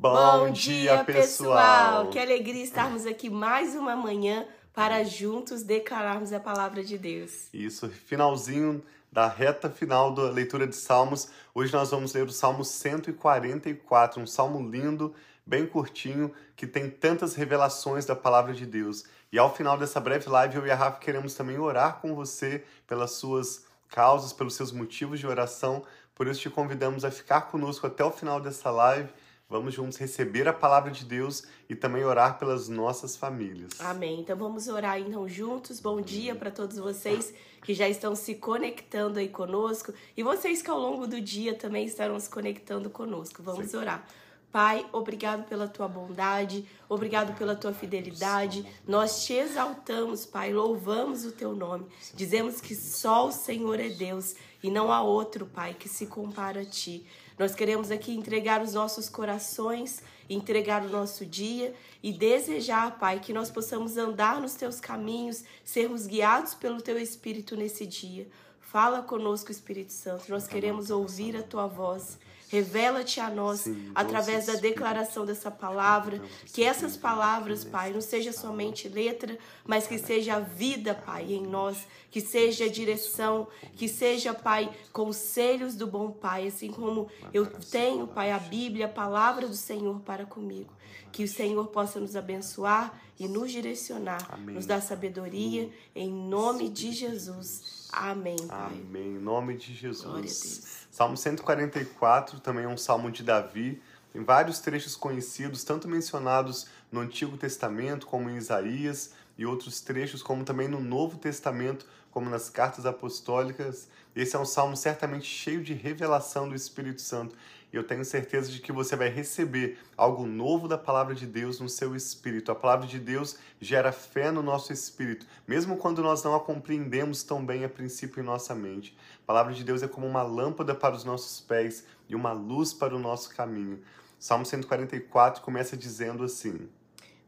Bom, dia, pessoal! Que alegria estarmos aqui mais uma manhã para juntos declararmos a palavra de Deus. Isso, finalzinho da reta final da leitura de Salmos. Hoje nós vamos ler o Salmo 144, um salmo lindo, bem curtinho, que tem tantas revelações da palavra de Deus. E ao final dessa breve live, eu e a Rafa queremos também orar com você pelas suas causas, pelos seus motivos de oração. Por isso te convidamos a ficar conosco até o final dessa live Vamos juntos receber a palavra de Deus e também orar pelas nossas famílias. Amém. Então vamos orar então juntos. Bom dia para todos vocês que já estão se conectando aí conosco e vocês que ao longo do dia também estarão se conectando conosco. Vamos Sim. orar. Pai, obrigado pela tua bondade, obrigado pela tua fidelidade. Nós te exaltamos, Pai, louvamos o teu nome. Dizemos que só o Senhor é Deus e não há outro, Pai, que se compara a ti. Nós queremos aqui entregar os nossos corações, entregar o nosso dia e desejar, Pai, que nós possamos andar nos teus caminhos, sermos guiados pelo teu Espírito nesse dia. Fala conosco, Espírito Santo. Nós queremos ouvir a tua voz. Revela-te a nós Sim, através da declaração dessa palavra. Que essas palavras, Pai, não seja somente letra, mas que seja vida, Pai, em nós. Que seja direção, que seja, Pai, conselhos do bom Pai, assim como eu tenho, Pai, a Bíblia, a palavra do Senhor para comigo. Que o Senhor possa nos abençoar e nos direcionar, Amém. nos dar sabedoria, em nome de Jesus. Amém, Pai. Amém. Em nome de Jesus. Salmo 144 também é um salmo de Davi. Tem vários trechos conhecidos, tanto mencionados no Antigo Testamento, como em Isaías, e outros trechos, como também no Novo Testamento, como nas cartas apostólicas. Esse é um salmo certamente cheio de revelação do Espírito Santo e eu tenho certeza de que você vai receber algo novo da palavra de Deus no seu espírito. A palavra de Deus gera fé no nosso espírito, mesmo quando nós não a compreendemos tão bem a princípio em nossa mente. Palavra de Deus é como uma lâmpada para os nossos pés e uma luz para o nosso caminho. Salmo 144 começa dizendo assim: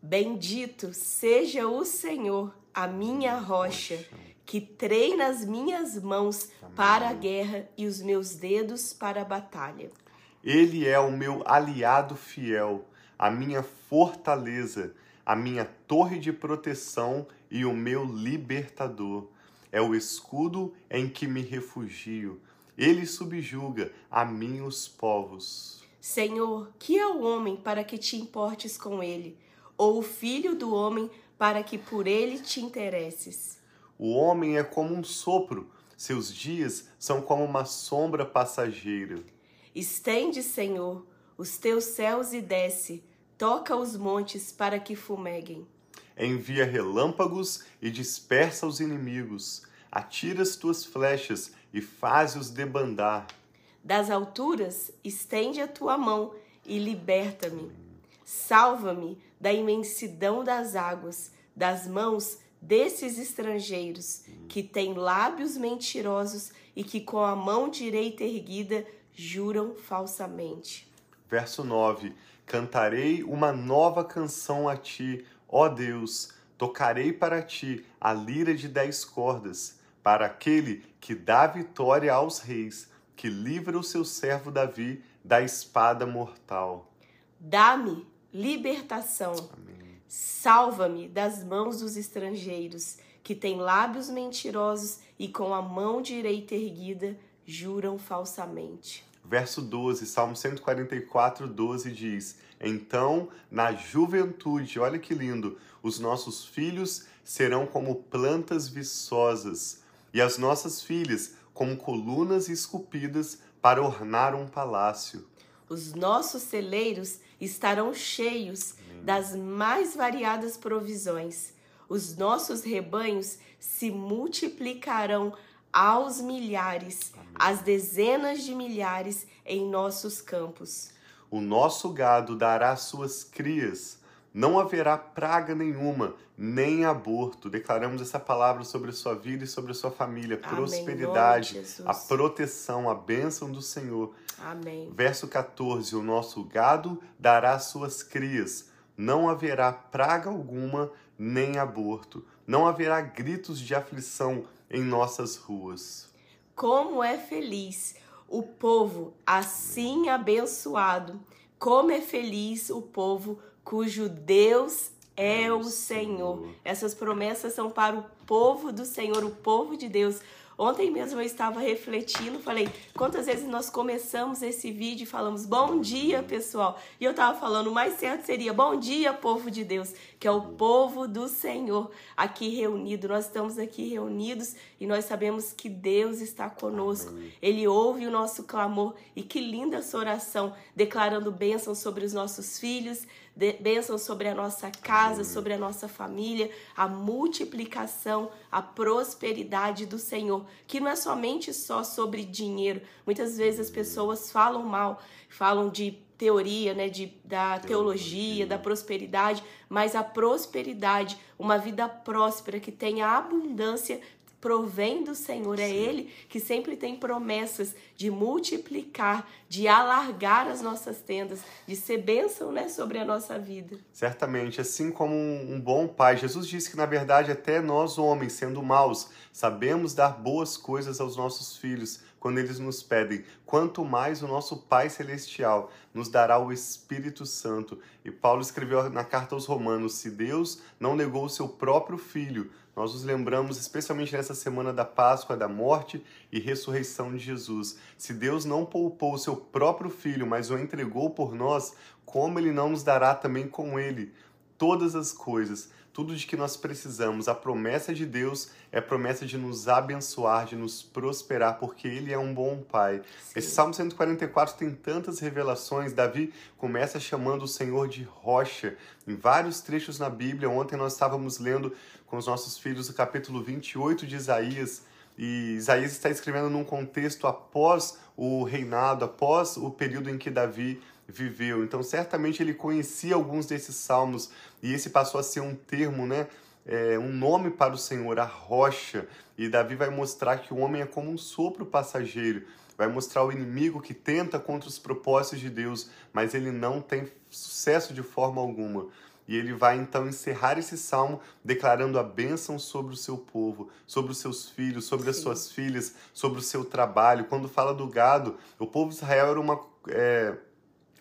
Bendito seja o Senhor, a minha rocha, que treina as minhas mãos para a guerra e os meus dedos para a batalha. Ele é o meu aliado fiel, a minha fortaleza, a minha torre de proteção e o meu libertador. É o escudo em que me refugio. Ele subjuga a mim os povos. Senhor, que é o homem para que te importes com ele, ou o filho do homem para que por ele te interesses? O homem é como um sopro, seus dias são como uma sombra passageira. Estende, Senhor, os teus céus e desce, toca os montes para que fumeguem. Envia relâmpagos e dispersa os inimigos. Atira as tuas flechas e faz-os debandar. Das alturas, estende a tua mão e liberta-me. Salva-me da imensidão das águas, das mãos desses estrangeiros que têm lábios mentirosos e que com a mão direita erguida juram falsamente. Verso 9: Cantarei uma nova canção a ti, ó Deus, tocarei para ti a lira de dez cordas, para aquele que dá vitória aos reis, que livra o seu servo Davi da espada mortal. Dá-me libertação. Salva-me das mãos dos estrangeiros, que têm lábios mentirosos e com a mão direita erguida juram falsamente. Verso 12, Salmo 144, 12 diz: Então, na juventude, olha que lindo, os nossos filhos serão como plantas viçosas, e as nossas filhas como colunas esculpidas para ornar um palácio. Os nossos celeiros estarão cheios Amém. das mais variadas provisões. Os nossos rebanhos se multiplicarão aos milhares, às dezenas de milhares em nossos campos. O nosso gado dará suas crias, não haverá praga nenhuma, nem aborto. Declaramos essa palavra sobre a sua vida e sobre a sua família. Amém. Prosperidade, a proteção, a bênção do Senhor. Amém. Verso 14: O nosso gado dará suas crias, não haverá praga alguma, nem aborto. Não haverá gritos de aflição em nossas ruas. Como é feliz o povo assim abençoado, Como é feliz o povo cujo Deus é o Senhor. Essas promessas são para o povo do Senhor, o povo de Deus. Ontem mesmo eu estava refletindo, falei, quantas vezes nós começamos esse vídeo e falamos bom dia, pessoal. E eu estava falando, o mais certo seria bom dia, povo de Deus, que é o povo do Senhor aqui reunido. Nós estamos aqui reunidos e nós sabemos que Deus está conosco. Ele ouve o nosso clamor e que linda essa oração, declarando bênção sobre os nossos filhos, bênção sobre a nossa casa, sobre a nossa família, a multiplicação, a prosperidade do Senhor, que não é somente só sobre dinheiro. Muitas vezes as pessoas falam mal, falam de teoria, né, de, da teologia, da prosperidade, mas a prosperidade, uma vida próspera que tenha abundância provém do Senhor. É Ele que sempre tem promessas de multiplicar, de alargar as nossas tendas, de ser bênção né, sobre a nossa vida. Certamente, assim como um bom pai, Jesus disse que, na verdade, até nós, homens, sendo maus, sabemos dar boas coisas aos nossos filhos quando eles nos pedem, quanto mais o nosso Pai Celestial nos dará o Espírito Santo. E Paulo escreveu na carta aos Romanos: se Deus não negou o seu próprio filho, nós nos lembramos, especialmente nessa semana da Páscoa, da morte e ressurreição de Jesus. Se Deus não poupou o seu próprio filho, mas o entregou por nós, como ele não nos dará também com ele todas as coisas? Tudo de que nós precisamos. A promessa de Deus é a promessa de nos abençoar, de nos prosperar, porque Ele é um bom Pai. Sim. Esse Salmo 144 tem tantas revelações. Davi começa chamando o Senhor de rocha. Em vários trechos na Bíblia, ontem nós estávamos lendo com os nossos filhos o capítulo 28 de Isaías. E Isaías está escrevendo num contexto após o reinado, após o período em que Davi viveu. Então, certamente ele conhecia alguns desses salmos e esse passou a ser um termo, né? É, um nome para o Senhor, a rocha. E Davi vai mostrar que o homem é como um sopro passageiro. Vai mostrar o inimigo que tenta contra os propósitos de Deus, mas ele não tem sucesso de forma alguma. E ele vai então encerrar esse salmo declarando a bênção sobre o seu povo, sobre os seus filhos, sobre Sim. as suas filhas, sobre o seu trabalho. Quando fala do gado, o povo de Israel era uma. É,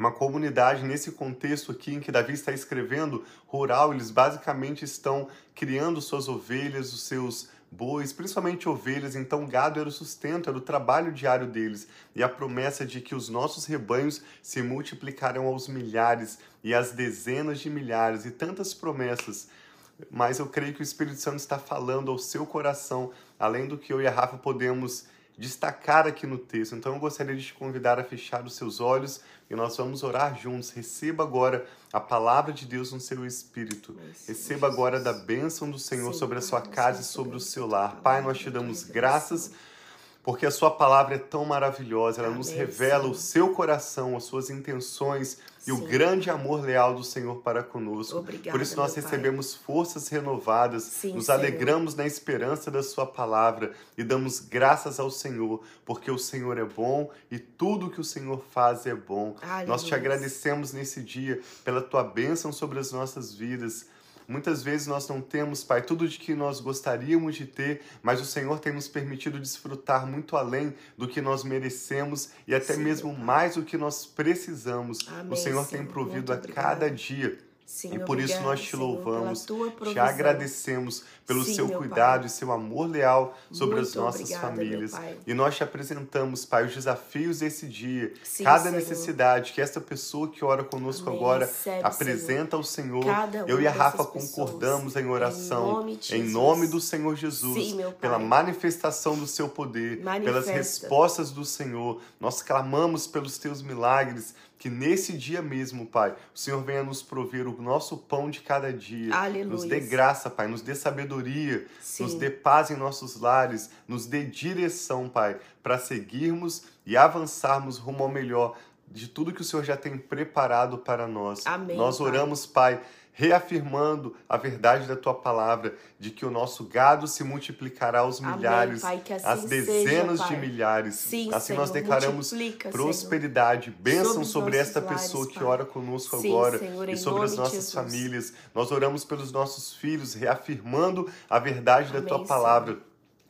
uma comunidade nesse contexto aqui em que Davi está escrevendo rural, eles basicamente estão criando suas ovelhas, os seus bois, principalmente ovelhas, então gado era o sustento, era o trabalho diário deles. E a promessa de que os nossos rebanhos se multiplicarão aos milhares e às dezenas de milhares e tantas promessas. Mas eu creio que o Espírito Santo está falando ao seu coração, além do que eu e a Rafa podemos destacar aqui no texto. Então eu gostaria de te convidar a fechar os seus olhos e nós vamos orar juntos. Receba agora a palavra de Deus no seu espírito. Receba agora da bênção do Senhor sobre a sua casa e sobre o seu lar. Pai, nós te damos graças porque a sua palavra é tão maravilhosa, ela Amém, nos revela sim. o seu coração, as suas intenções e sim. o grande amor leal do Senhor para conosco. Obrigada, Por isso nós recebemos pai. forças renovadas, sim, nos Senhor. alegramos na esperança da sua palavra e damos graças ao Senhor, porque o Senhor é bom e tudo que o Senhor faz é bom. Aleluia. Nós te agradecemos nesse dia pela tua bênção sobre as nossas vidas. Muitas vezes nós não temos, Pai, tudo de que nós gostaríamos de ter, mas o Senhor tem nos permitido desfrutar muito além do que nós merecemos e até Sim, mesmo mais do que nós precisamos. Amém, o Senhor Senhor. tem provido a cada dia Sim, e por obrigada, isso nós te louvamos, te agradecemos pelo Sim, seu cuidado pai. e seu amor leal sobre Muito as nossas obrigada, famílias. E nós te apresentamos, Pai, os desafios desse dia, Sim, cada Senhor. necessidade que esta pessoa que ora conosco Amém. agora Recebe, apresenta ao Senhor. Eu e a Rafa concordamos em oração, em nome, em nome, do Senhor Jesus, pela manifestação do seu poder, Manifesta. pelas respostas do Senhor. Nós clamamos pelos teus milagres que nesse dia mesmo, Pai, o Senhor venha nos prover o nosso pão de cada dia. Aleluia. Nos dê graça, Pai, nos dê sabedoria, Sim. nos dê paz em nossos lares, nos dê direção, Pai, para seguirmos e avançarmos rumo ao melhor de tudo que o Senhor já tem preparado para nós. Amém, nós oramos, Pai, pai reafirmando a verdade da tua palavra, de que o nosso gado se multiplicará aos milhares, Amém, pai, assim às dezenas seja, de milhares. Sim, assim Senhor, nós declaramos prosperidade, Senhor. bênção sobre, sobre esta lares, pessoa pai. que ora conosco Sim, agora Senhor, e sobre as nossas famílias. Nós oramos pelos nossos filhos, reafirmando a verdade Amém, da tua palavra.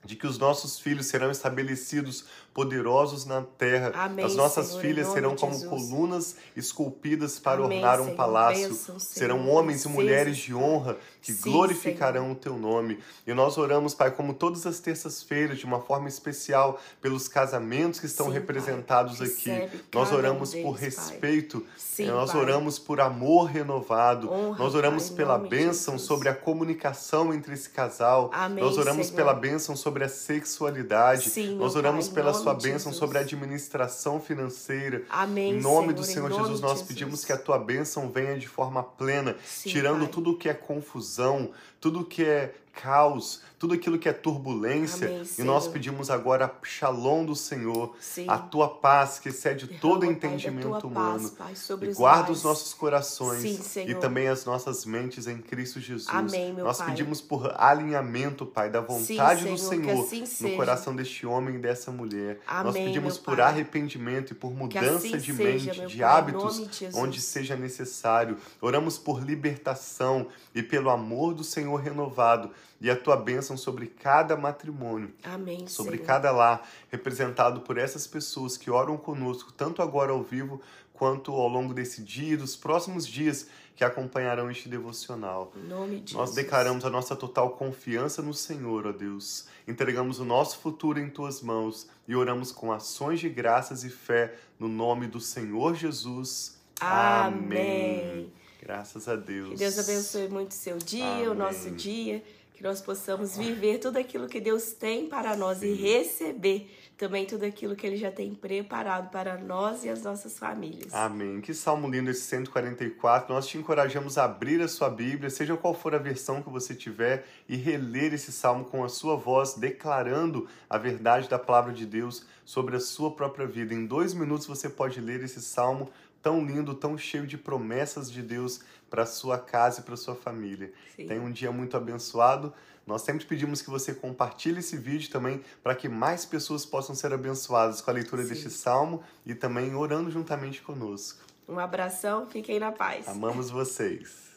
De que os nossos filhos serão estabelecidos poderosos na terra. Amém, As nossas Senhor, filhas serão como Jesus. colunas esculpidas para Amém, ornar um Senhor. palácio. Bênção, serão homens e mulheres de honra que Sim, glorificarão o teu nome. E nós oramos, Pai, como todas as terças-feiras, de uma forma especial, pelos casamentos que estão Sim, Pai. representados aqui. Recebe Nós um oramos por deles, Pai. respeito, Sim, nós Pai. oramos por amor renovado, Honra, nós oramos Pai, pela de bênção sobre a comunicação entre esse casal, Amém, nós oramos pela bênção sobre a sexualidade, Sim, nós oramos Pai, em pela nome sua bênção Jesus. sobre a administração financeira. Amém, Em nome Senhor, do Senhor nome Jesus, nós Jesus. pedimos que a tua bênção venha de forma plena, Sim, tirando Pai. tudo que é confusão, tudo que é caos, tudo aquilo que é turbulência. Amém, e nós pedimos agora a shalom do Senhor, Sim. a tua paz que excede todo Derrama, Pai, da entendimento tua humano. paz, Pai, E os guarda lares. os nossos corações Sim, e também as nossas mentes em Cristo Jesus. Amém, Nós Pai. pedimos por alinhamento, Pai, da vontade do Senhor, Senhor assim no coração deste homem e dessa mulher. Nós Amém, pedimos meu por Pai. arrependimento e por mudança assim de seja, mente, de Pai, hábitos, de onde seja necessário. Oramos por libertação e pelo amor do Senhor renovado e a tua bênção sobre cada matrimônio Amém, sobre Senhor. cada lar, representado por essas pessoas que oram conosco, tanto agora ao vivo, quanto ao longo desse dia e dos próximos dias que acompanharão este devocional. De Nós declaramos a nossa total confiança no Senhor, ó Deus. Entregamos o nosso futuro em tuas mãos e oramos com ações de graças e fé no nome do Senhor Jesus. Amém. Graças a Deus. Que Deus abençoe muito o seu dia, Amém. o nosso dia. Que nós possamos viver tudo aquilo que Deus tem para nós e Sim. receber também tudo aquilo que Ele já tem preparado para nós e as nossas famílias. Amém. Que salmo lindo esse 144. Nós te encorajamos a abrir a sua Bíblia, seja qual for a versão que você tiver, e reler esse salmo com a sua voz, declarando a verdade da palavra de Deus sobre a sua própria vida. Em dois minutos você pode ler esse salmo tão lindo, tão cheio de promessas de Deus para sua casa e para sua família. Sim. Tenha um dia muito abençoado. Nós sempre pedimos que você compartilhe esse vídeo também para que mais pessoas possam ser abençoadas com a leitura Sim. deste salmo e também orando juntamente conosco. Um abração, fiquem na paz. Amamos vocês.